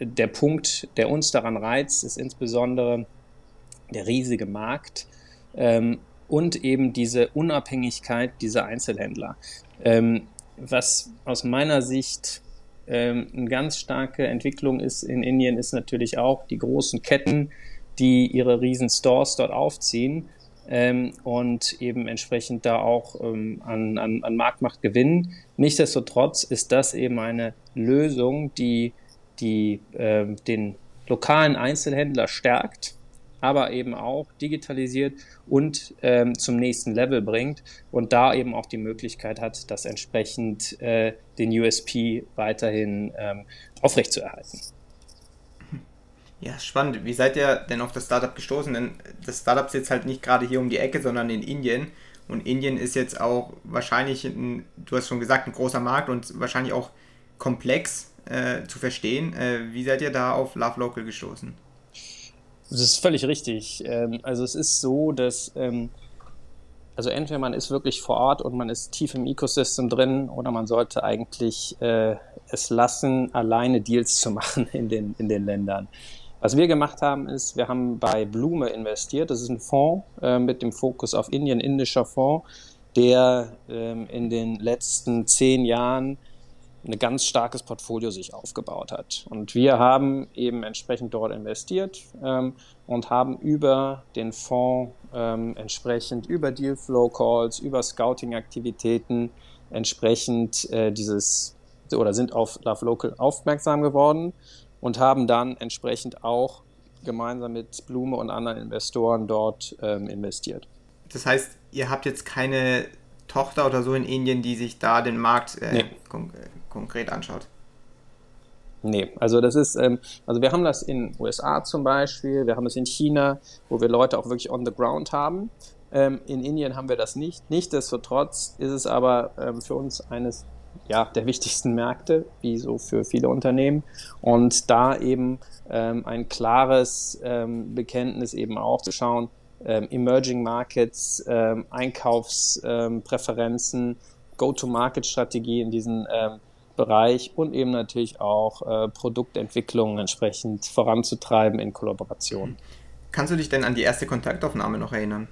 der Punkt, der uns daran reizt, ist insbesondere der riesige Markt, ähm, und eben diese Unabhängigkeit dieser Einzelhändler. Ähm, was aus meiner Sicht ähm, eine ganz starke Entwicklung ist in Indien, ist natürlich auch die großen Ketten, die ihre riesen Stores dort aufziehen ähm, und eben entsprechend da auch ähm, an, an, an Marktmacht gewinnen. Nichtsdestotrotz ist das eben eine Lösung, die, die äh, den lokalen Einzelhändler stärkt aber eben auch digitalisiert und ähm, zum nächsten Level bringt und da eben auch die Möglichkeit hat, das entsprechend äh, den USP weiterhin ähm, aufrechtzuerhalten. Ja, spannend. Wie seid ihr denn auf das Startup gestoßen? Denn das Startup sitzt halt nicht gerade hier um die Ecke, sondern in Indien. Und Indien ist jetzt auch wahrscheinlich, ein, du hast schon gesagt, ein großer Markt und wahrscheinlich auch komplex äh, zu verstehen. Äh, wie seid ihr da auf Love Local gestoßen? Das ist völlig richtig. Ähm, also es ist so, dass ähm, also entweder man ist wirklich vor Ort und man ist tief im Ecosystem drin oder man sollte eigentlich äh, es lassen, alleine Deals zu <laughs> machen in den, in den Ländern. Was wir gemacht haben, ist, wir haben bei Blume investiert. Das ist ein Fonds äh, mit dem Fokus auf Indien, indischer Fonds, der ähm, in den letzten zehn Jahren ein ganz starkes Portfolio sich aufgebaut hat. Und wir haben eben entsprechend dort investiert ähm, und haben über den Fonds ähm, entsprechend über Dealflow Calls, über Scouting-Aktivitäten entsprechend äh, dieses oder sind auf Love Local aufmerksam geworden und haben dann entsprechend auch gemeinsam mit Blume und anderen Investoren dort ähm, investiert. Das heißt, ihr habt jetzt keine Tochter oder so in Indien, die sich da den Markt äh, nee. Kon konkret anschaut? Nee, also das ist, ähm, also wir haben das in USA zum Beispiel, wir haben das in China, wo wir Leute auch wirklich on the ground haben. Ähm, in Indien haben wir das nicht. Nichtsdestotrotz ist es aber ähm, für uns eines ja, der wichtigsten Märkte, wie so für viele Unternehmen. Und da eben ähm, ein klares ähm, Bekenntnis eben auch zu schauen, ähm, Emerging Markets, Einkaufspräferenzen, Go-to-Market-Strategie in diesem ähm, Bereich und eben natürlich auch äh, Produktentwicklung entsprechend voranzutreiben in Kollaboration. Kannst du dich denn an die erste Kontaktaufnahme noch erinnern?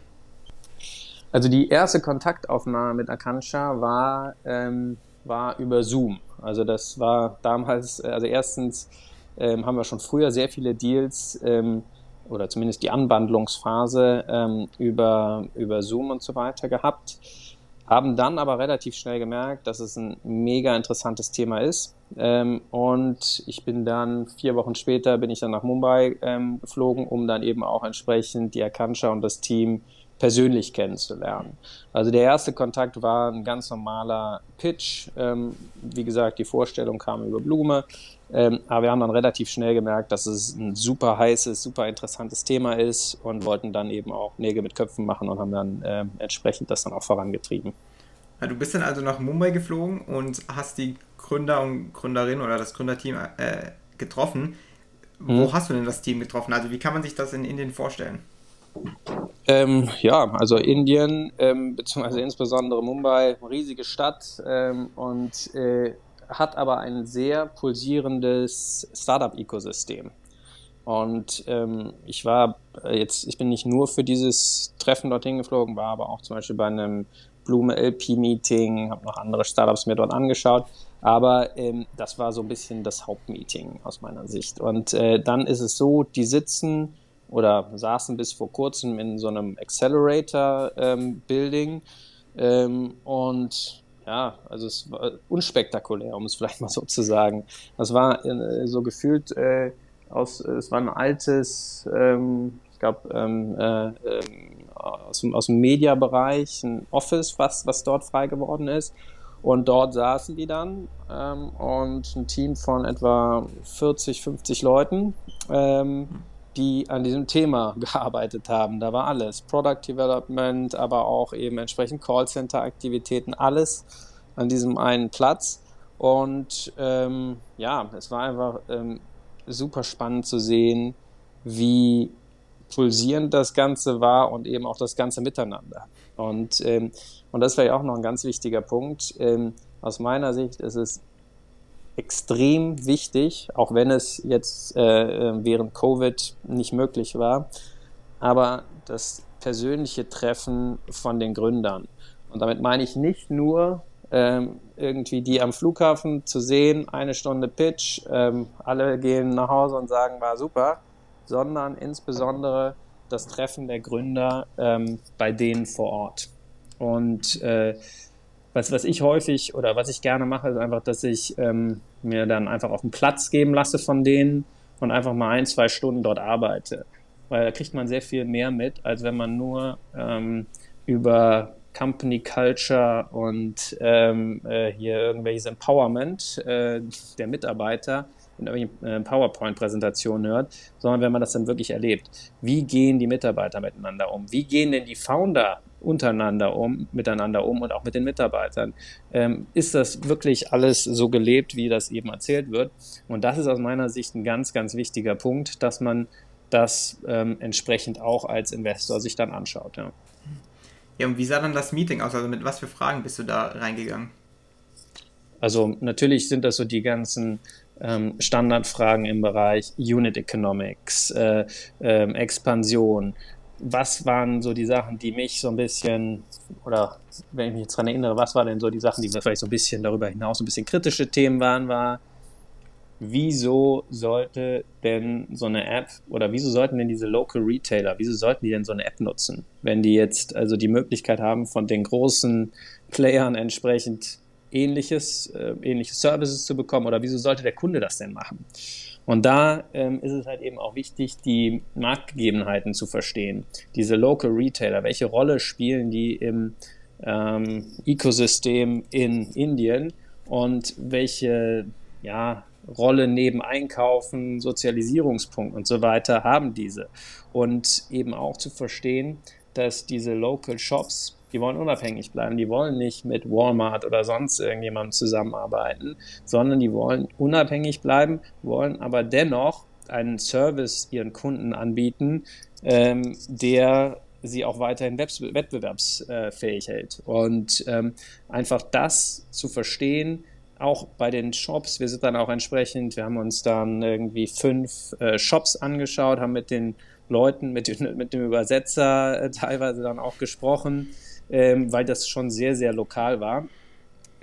Also die erste Kontaktaufnahme mit Akansha war, ähm, war über Zoom. Also das war damals, also erstens ähm, haben wir schon früher sehr viele Deals ähm, oder zumindest die Anwandlungsphase ähm, über, über Zoom und so weiter gehabt, haben dann aber relativ schnell gemerkt, dass es ein mega interessantes Thema ist. Ähm, und ich bin dann vier Wochen später bin ich dann nach Mumbai ähm, geflogen, um dann eben auch entsprechend die Akansha und das Team persönlich kennenzulernen. Also der erste Kontakt war ein ganz normaler Pitch. Ähm, wie gesagt, die Vorstellung kam über Blume. Ähm, aber wir haben dann relativ schnell gemerkt, dass es ein super heißes, super interessantes Thema ist und wollten dann eben auch Nägel mit Köpfen machen und haben dann äh, entsprechend das dann auch vorangetrieben. Ja, du bist dann also nach Mumbai geflogen und hast die Gründer und Gründerin oder das Gründerteam äh, getroffen. Wo hm. hast du denn das Team getroffen? Also wie kann man sich das in Indien vorstellen? Ähm, ja, also Indien, ähm, beziehungsweise insbesondere Mumbai, riesige Stadt ähm, und äh, hat aber ein sehr pulsierendes Startup-Ökosystem. Und ähm, ich war äh, jetzt, ich bin nicht nur für dieses Treffen dorthin geflogen, war aber auch zum Beispiel bei einem Blume LP-Meeting, habe noch andere Startups mir dort angeschaut. Aber ähm, das war so ein bisschen das Hauptmeeting aus meiner Sicht. Und äh, dann ist es so, die sitzen oder saßen bis vor kurzem in so einem Accelerator-Building ähm, ähm, und ja, also es war unspektakulär, um es <laughs> vielleicht mal so zu sagen. Das war äh, so gefühlt äh, aus, es war ein altes, ähm, ich glaube, ähm, äh, ähm, aus, aus dem Mediabereich, ein Office, was, was dort frei geworden ist. Und dort saßen die dann ähm, und ein Team von etwa 40, 50 Leuten, ähm, die an diesem Thema <laughs> gearbeitet haben. Da war alles. Product Development, aber auch eben entsprechend Callcenter-Aktivitäten, alles an diesem einen Platz. Und ähm, ja, es war einfach ähm, super spannend zu sehen, wie pulsierend das Ganze war und eben auch das ganze Miteinander. Und, ähm, und das wäre ja auch noch ein ganz wichtiger Punkt. Ähm, aus meiner Sicht ist es extrem wichtig, auch wenn es jetzt äh, während Covid nicht möglich war. Aber das persönliche Treffen von den Gründern. Und damit meine ich nicht nur ähm, irgendwie die am Flughafen zu sehen, eine Stunde Pitch, ähm, alle gehen nach Hause und sagen, war super, sondern insbesondere das Treffen der Gründer ähm, bei denen vor Ort. Und äh, was, was ich häufig oder was ich gerne mache, ist einfach, dass ich ähm, mir dann einfach auf den Platz geben lasse von denen und einfach mal ein, zwei Stunden dort arbeite. Weil da kriegt man sehr viel mehr mit, als wenn man nur ähm, über Company Culture und ähm, äh, hier irgendwelches Empowerment äh, der Mitarbeiter in irgendwelchen äh, PowerPoint-Präsentationen hört, sondern wenn man das dann wirklich erlebt. Wie gehen die Mitarbeiter miteinander um? Wie gehen denn die Founder untereinander um, miteinander um und auch mit den Mitarbeitern? Ähm, ist das wirklich alles so gelebt, wie das eben erzählt wird? Und das ist aus meiner Sicht ein ganz, ganz wichtiger Punkt, dass man das ähm, entsprechend auch als Investor sich dann anschaut. Ja. ja, und wie sah dann das Meeting aus? Also mit was für Fragen bist du da reingegangen? Also natürlich sind das so die ganzen ähm, Standardfragen im Bereich Unit Economics, äh, äh, Expansion. Was waren so die Sachen, die mich so ein bisschen, oder wenn ich mich jetzt daran erinnere, was waren denn so die Sachen, die vielleicht so ein bisschen darüber hinaus ein bisschen kritische Themen waren, war, wieso sollte denn so eine App oder wieso sollten denn diese Local Retailer, wieso sollten die denn so eine App nutzen, wenn die jetzt also die Möglichkeit haben, von den großen Playern entsprechend ähnliches, äh, ähnliche Services zu bekommen oder wieso sollte der Kunde das denn machen? Und da ähm, ist es halt eben auch wichtig, die Marktgegebenheiten zu verstehen. Diese Local Retailer, welche Rolle spielen die im ähm, Ecosystem in Indien und welche ja, Rolle neben Einkaufen, Sozialisierungspunkt und so weiter haben diese. Und eben auch zu verstehen, dass diese Local Shops die wollen unabhängig bleiben. Die wollen nicht mit Walmart oder sonst irgendjemandem zusammenarbeiten, sondern die wollen unabhängig bleiben, wollen aber dennoch einen Service ihren Kunden anbieten, ähm, der sie auch weiterhin wettbewerbsfähig hält. Und ähm, einfach das zu verstehen, auch bei den Shops, wir sind dann auch entsprechend, wir haben uns dann irgendwie fünf äh, Shops angeschaut, haben mit den Leuten, mit, mit dem Übersetzer äh, teilweise dann auch gesprochen, ähm, weil das schon sehr, sehr lokal war.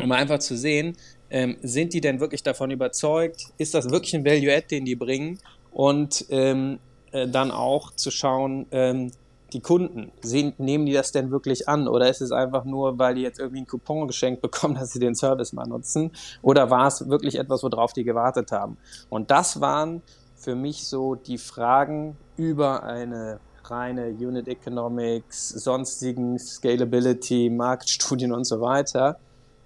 Um einfach zu sehen, ähm, sind die denn wirklich davon überzeugt? Ist das wirklich ein Value-Add, den die bringen? Und ähm, äh, dann auch zu schauen, ähm, die Kunden, sehen, nehmen die das denn wirklich an? Oder ist es einfach nur, weil die jetzt irgendwie einen Coupon geschenkt bekommen, <laughs> dass sie den Service mal nutzen? Oder war es wirklich etwas, worauf die gewartet haben? Und das waren für mich so die Fragen über eine reine Unit Economics, sonstigen Scalability, Marktstudien und so weiter,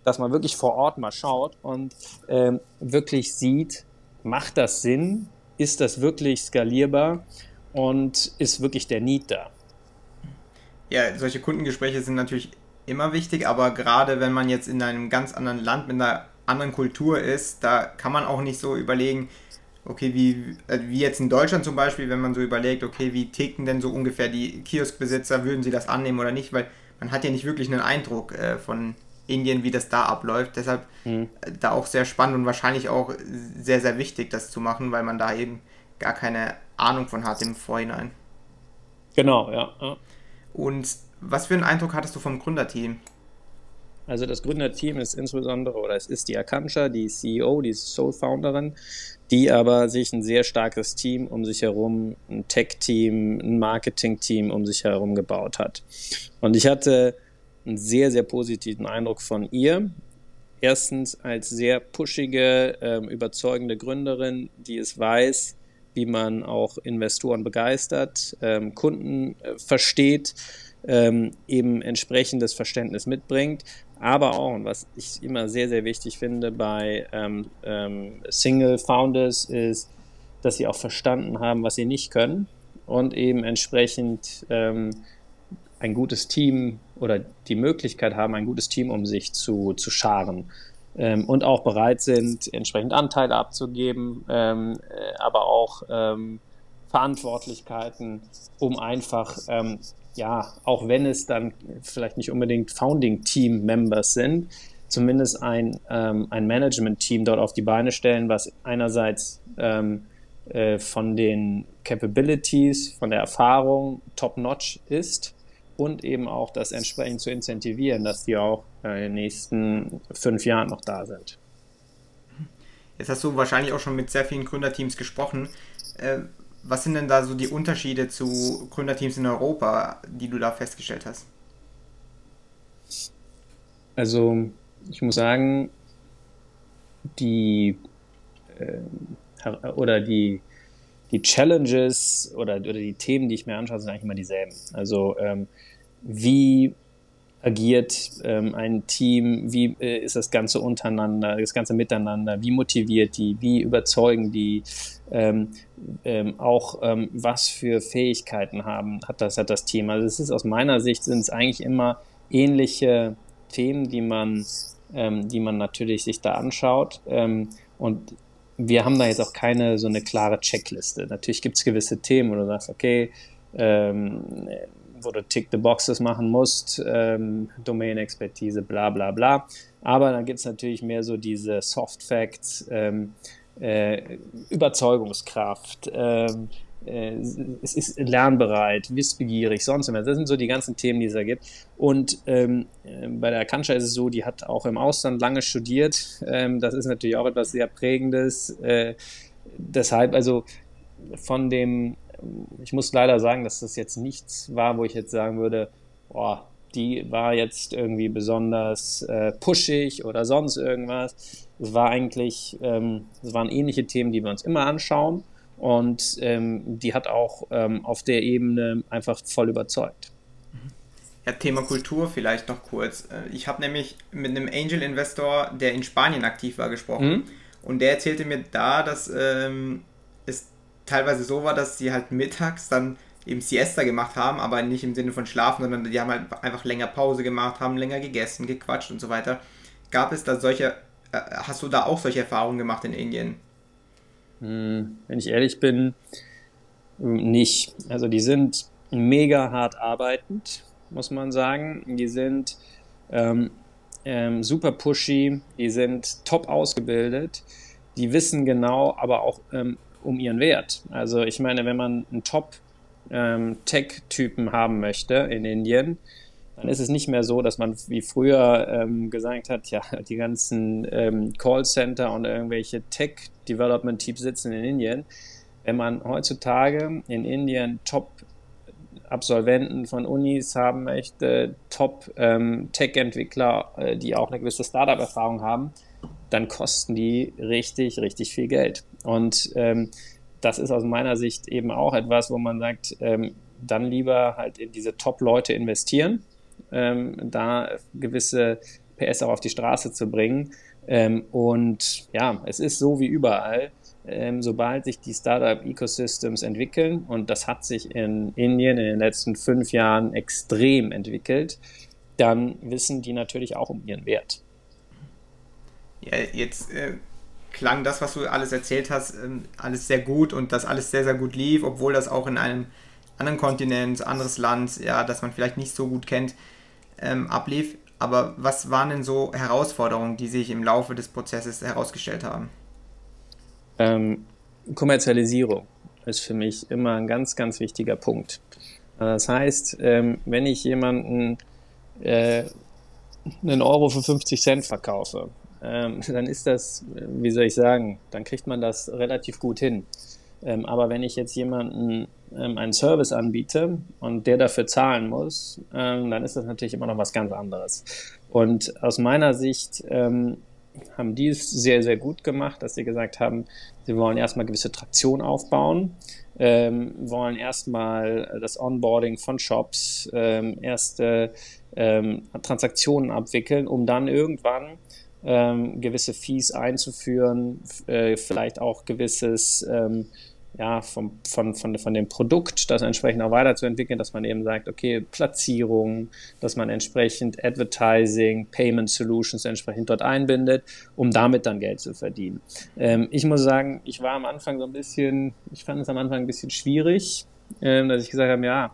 dass man wirklich vor Ort mal schaut und ähm, wirklich sieht, macht das Sinn? Ist das wirklich skalierbar? Und ist wirklich der Need da? Ja, solche Kundengespräche sind natürlich immer wichtig, aber gerade wenn man jetzt in einem ganz anderen Land mit einer anderen Kultur ist, da kann man auch nicht so überlegen, okay, wie, äh, wie jetzt in Deutschland zum Beispiel, wenn man so überlegt, okay, wie ticken denn so ungefähr die Kioskbesitzer, würden sie das annehmen oder nicht, weil man hat ja nicht wirklich einen Eindruck äh, von Indien, wie das da abläuft. Deshalb mhm. äh, da auch sehr spannend und wahrscheinlich auch sehr, sehr wichtig, das zu machen, weil man da eben gar keine Ahnung von hat im Vorhinein. Genau, ja. ja. Und was für einen Eindruck hattest du vom Gründerteam? Also das Gründerteam ist insbesondere, oder es ist die Akansha, die CEO, die Soul-Founderin, die aber sich ein sehr starkes Team um sich herum, ein Tech-Team, ein Marketing-Team um sich herum gebaut hat. Und ich hatte einen sehr, sehr positiven Eindruck von ihr. Erstens als sehr pushige, ähm, überzeugende Gründerin, die es weiß, wie man auch Investoren begeistert, ähm, Kunden äh, versteht, ähm, eben entsprechendes Verständnis mitbringt aber auch, und was ich immer sehr, sehr wichtig finde bei ähm, ähm, Single Founders, ist, dass sie auch verstanden haben, was sie nicht können und eben entsprechend ähm, ein gutes Team oder die Möglichkeit haben, ein gutes Team um sich zu, zu scharen. Ähm, und auch bereit sind, entsprechend Anteile abzugeben, ähm, äh, aber auch ähm, Verantwortlichkeiten, um einfach ähm, ja, auch wenn es dann vielleicht nicht unbedingt Founding-Team-Members sind, zumindest ein, ähm, ein Management-Team dort auf die Beine stellen, was einerseits ähm, äh, von den Capabilities, von der Erfahrung top-notch ist und eben auch das entsprechend zu incentivieren, dass die auch in den nächsten fünf Jahren noch da sind. Jetzt hast du wahrscheinlich auch schon mit sehr vielen Gründerteams gesprochen. Äh, was sind denn da so die Unterschiede zu Gründerteams in Europa, die du da festgestellt hast? Also ich muss sagen, die äh, oder die die Challenges oder, oder die Themen, die ich mir anschaue, sind eigentlich immer dieselben. Also ähm, wie agiert ähm, ein Team, wie äh, ist das Ganze untereinander, das Ganze miteinander, wie motiviert die, wie überzeugen die, ähm, ähm, auch ähm, was für Fähigkeiten haben, hat das, hat das Team. Also es ist aus meiner Sicht sind es eigentlich immer ähnliche Themen, die man, ähm, die man natürlich sich da anschaut. Ähm, und wir haben da jetzt auch keine so eine klare Checkliste. Natürlich gibt es gewisse Themen, wo du sagst, okay, wo du Tick the Boxes machen musst, ähm, Domain-Expertise, bla bla bla. Aber dann gibt es natürlich mehr so diese Soft Facts, ähm, äh, Überzeugungskraft, ähm, äh, es ist lernbereit, wissbegierig, sonst immer. Das sind so die ganzen Themen, die es da gibt. Und ähm, äh, bei der Kanscha ist es so, die hat auch im Ausland lange studiert. Ähm, das ist natürlich auch etwas sehr Prägendes. Äh, deshalb, also von dem, ich muss leider sagen, dass das jetzt nichts war, wo ich jetzt sagen würde, boah, die war jetzt irgendwie besonders äh, pushig oder sonst irgendwas. Es war eigentlich, ähm, es waren ähnliche Themen, die wir uns immer anschauen. Und ähm, die hat auch ähm, auf der Ebene einfach voll überzeugt. Ja, Thema Kultur vielleicht noch kurz. Äh, ich habe nämlich mit einem Angel-Investor, der in Spanien aktiv war, gesprochen. Mhm. Und der erzählte mir da, dass ähm, teilweise so war, dass sie halt mittags dann eben Siesta gemacht haben, aber nicht im Sinne von Schlafen, sondern die haben halt einfach länger Pause gemacht, haben länger gegessen, gequatscht und so weiter. Gab es da solche, äh, hast du da auch solche Erfahrungen gemacht in Indien? Hm, wenn ich ehrlich bin, nicht. Also die sind mega hart arbeitend, muss man sagen. Die sind ähm, ähm, super pushy, die sind top ausgebildet, die wissen genau, aber auch ähm, um ihren Wert. Also ich meine, wenn man einen Top ähm, haben möchte in Indien, dann ist es nicht mehr so, dass man wie früher ähm, gesagt hat, ja, <laughs> die ganzen ähm, Callcenter und irgendwelche Tech-Development-Teams sitzen in Indien. Wenn man heutzutage in Indien Top-Absolventen von Unis haben möchte, Top-Tech-Entwickler, ähm, äh, die auch eine gewisse Startup-Erfahrung haben, dann kosten die richtig, richtig viel Geld. Und ähm, das ist aus meiner Sicht eben auch etwas, wo man sagt, ähm, dann lieber halt in diese Top-Leute investieren ähm, da gewisse PS auch auf die Straße zu bringen. Ähm, und ja, es ist so wie überall. Ähm, sobald sich die Startup-Ecosystems entwickeln, und das hat sich in Indien in den letzten fünf Jahren extrem entwickelt, dann wissen die natürlich auch um ihren Wert. Ja, jetzt äh, klang das, was du alles erzählt hast, äh, alles sehr gut und dass alles sehr, sehr gut lief, obwohl das auch in einem anderen Kontinent, anderes Land, ja, das man vielleicht nicht so gut kennt, ähm, ablief. Aber was waren denn so Herausforderungen, die sich im Laufe des Prozesses herausgestellt haben? Ähm, Kommerzialisierung ist für mich immer ein ganz, ganz wichtiger Punkt. Das heißt, ähm, wenn ich jemanden äh, einen Euro für 50 Cent verkaufe, ähm, <laughs> dann ist das, wie soll ich sagen, dann kriegt man das relativ gut hin. Ähm, aber wenn ich jetzt jemanden ähm, einen Service anbiete und der dafür zahlen muss, ähm, dann ist das natürlich immer noch was ganz anderes. Und aus meiner Sicht ähm, haben die es sehr, sehr gut gemacht, dass sie gesagt haben, sie wollen erstmal gewisse Traktion aufbauen, ähm, wollen erstmal das Onboarding von Shops, ähm, erste ähm, Transaktionen abwickeln, um dann irgendwann ähm, gewisse Fees einzuführen, äh, vielleicht auch gewisses ähm, ja, vom, von, von, von dem Produkt, das entsprechend auch weiterzuentwickeln, dass man eben sagt, okay, Platzierung, dass man entsprechend Advertising, Payment Solutions entsprechend dort einbindet, um damit dann Geld zu verdienen. Ähm, ich muss sagen, ich war am Anfang so ein bisschen, ich fand es am Anfang ein bisschen schwierig, ähm, dass ich gesagt habe, ja,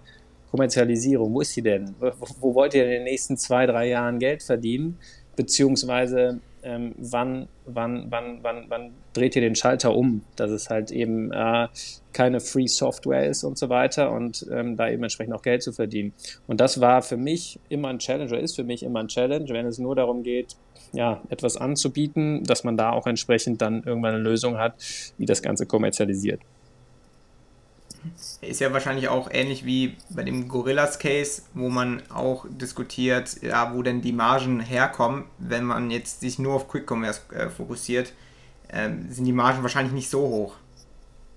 Kommerzialisierung, wo ist sie denn? Wo, wo wollt ihr in den nächsten zwei, drei Jahren Geld verdienen? Beziehungsweise ähm, wann, wann, wann, wann, wann dreht ihr den Schalter um, dass es halt eben äh, keine Free Software ist und so weiter und ähm, da eben entsprechend auch Geld zu verdienen. Und das war für mich immer ein Challenge oder ist für mich immer ein Challenge, wenn es nur darum geht, ja, etwas anzubieten, dass man da auch entsprechend dann irgendwann eine Lösung hat, wie das Ganze kommerzialisiert. Ist ja wahrscheinlich auch ähnlich wie bei dem Gorillas-Case, wo man auch diskutiert, ja, wo denn die Margen herkommen. Wenn man jetzt sich nur auf Quick Commerce äh, fokussiert, äh, sind die Margen wahrscheinlich nicht so hoch.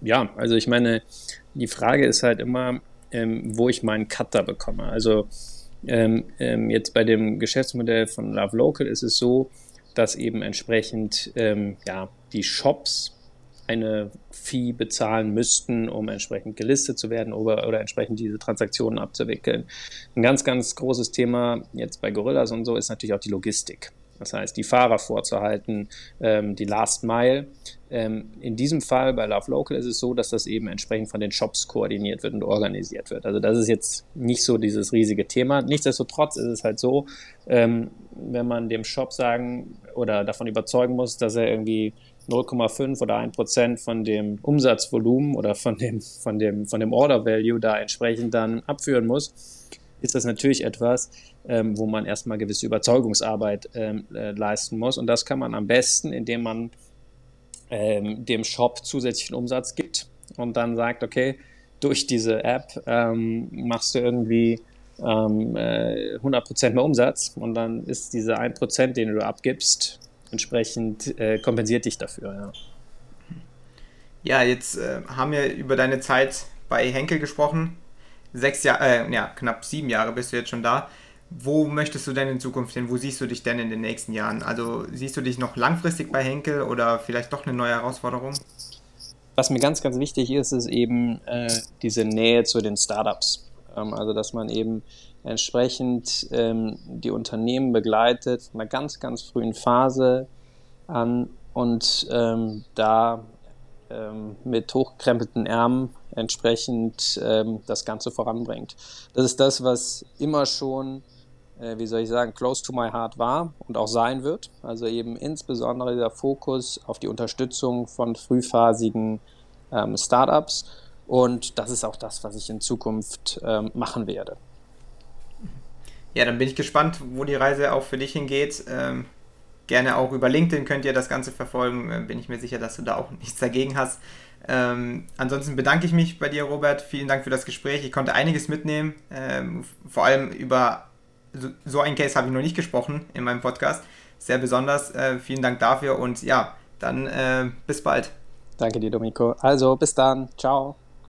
Ja, also ich meine, die Frage ist halt immer, ähm, wo ich meinen Cutter bekomme. Also ähm, ähm, jetzt bei dem Geschäftsmodell von Love Local ist es so, dass eben entsprechend ähm, ja, die Shops eine Fee bezahlen müssten, um entsprechend gelistet zu werden oder, oder entsprechend diese Transaktionen abzuwickeln. Ein ganz, ganz großes Thema jetzt bei Gorillas und so ist natürlich auch die Logistik. Das heißt, die Fahrer vorzuhalten, ähm, die Last Mile. Ähm, in diesem Fall bei Love Local ist es so, dass das eben entsprechend von den Shops koordiniert wird und organisiert wird. Also das ist jetzt nicht so dieses riesige Thema. Nichtsdestotrotz ist es halt so, ähm, wenn man dem Shop sagen oder davon überzeugen muss, dass er irgendwie 0,5 oder 1 Prozent von dem Umsatzvolumen oder von dem, von, dem, von dem Order Value da entsprechend dann abführen muss, ist das natürlich etwas, ähm, wo man erstmal gewisse Überzeugungsarbeit ähm, äh, leisten muss. Und das kann man am besten, indem man ähm, dem Shop zusätzlichen Umsatz gibt und dann sagt, okay, durch diese App ähm, machst du irgendwie ähm, äh, 100% mehr Umsatz und dann ist diese 1%, den du abgibst, entsprechend äh, kompensiert dich dafür. Ja, ja jetzt äh, haben wir über deine Zeit bei Henkel gesprochen. Sechs Jahre, äh, ja, knapp sieben Jahre bist du jetzt schon da. Wo möchtest du denn in Zukunft hin? Wo siehst du dich denn in den nächsten Jahren? Also siehst du dich noch langfristig bei Henkel oder vielleicht doch eine neue Herausforderung? Was mir ganz, ganz wichtig ist, ist eben äh, diese Nähe zu den Startups. Ähm, also dass man eben entsprechend ähm, die Unternehmen begleitet, in einer ganz, ganz frühen Phase an und ähm, da ähm, mit hochgekrempelten Ärmen entsprechend ähm, das Ganze voranbringt. Das ist das, was immer schon, äh, wie soll ich sagen, close to my heart war und auch sein wird. Also eben insbesondere der Fokus auf die Unterstützung von frühphasigen ähm, Startups. Und das ist auch das, was ich in Zukunft ähm, machen werde. Ja, dann bin ich gespannt, wo die Reise auch für dich hingeht. Ähm, gerne auch über LinkedIn könnt ihr das Ganze verfolgen. Äh, bin ich mir sicher, dass du da auch <laughs> nichts dagegen hast. Ähm, ansonsten bedanke ich mich bei dir, Robert. Vielen Dank für das Gespräch. Ich konnte einiges mitnehmen. Ähm, vor allem über so, so einen Case habe ich noch nicht gesprochen in meinem Podcast. Sehr besonders. Äh, vielen Dank dafür und ja, dann äh, bis bald. Danke dir, Domenico. Also bis dann. Ciao.